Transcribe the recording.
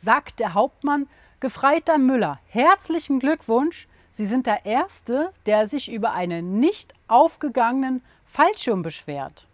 sagt der Hauptmann, Gefreiter Müller, herzlichen Glückwunsch. Sie sind der Erste, der sich über einen nicht aufgegangenen Fallschirm beschwert.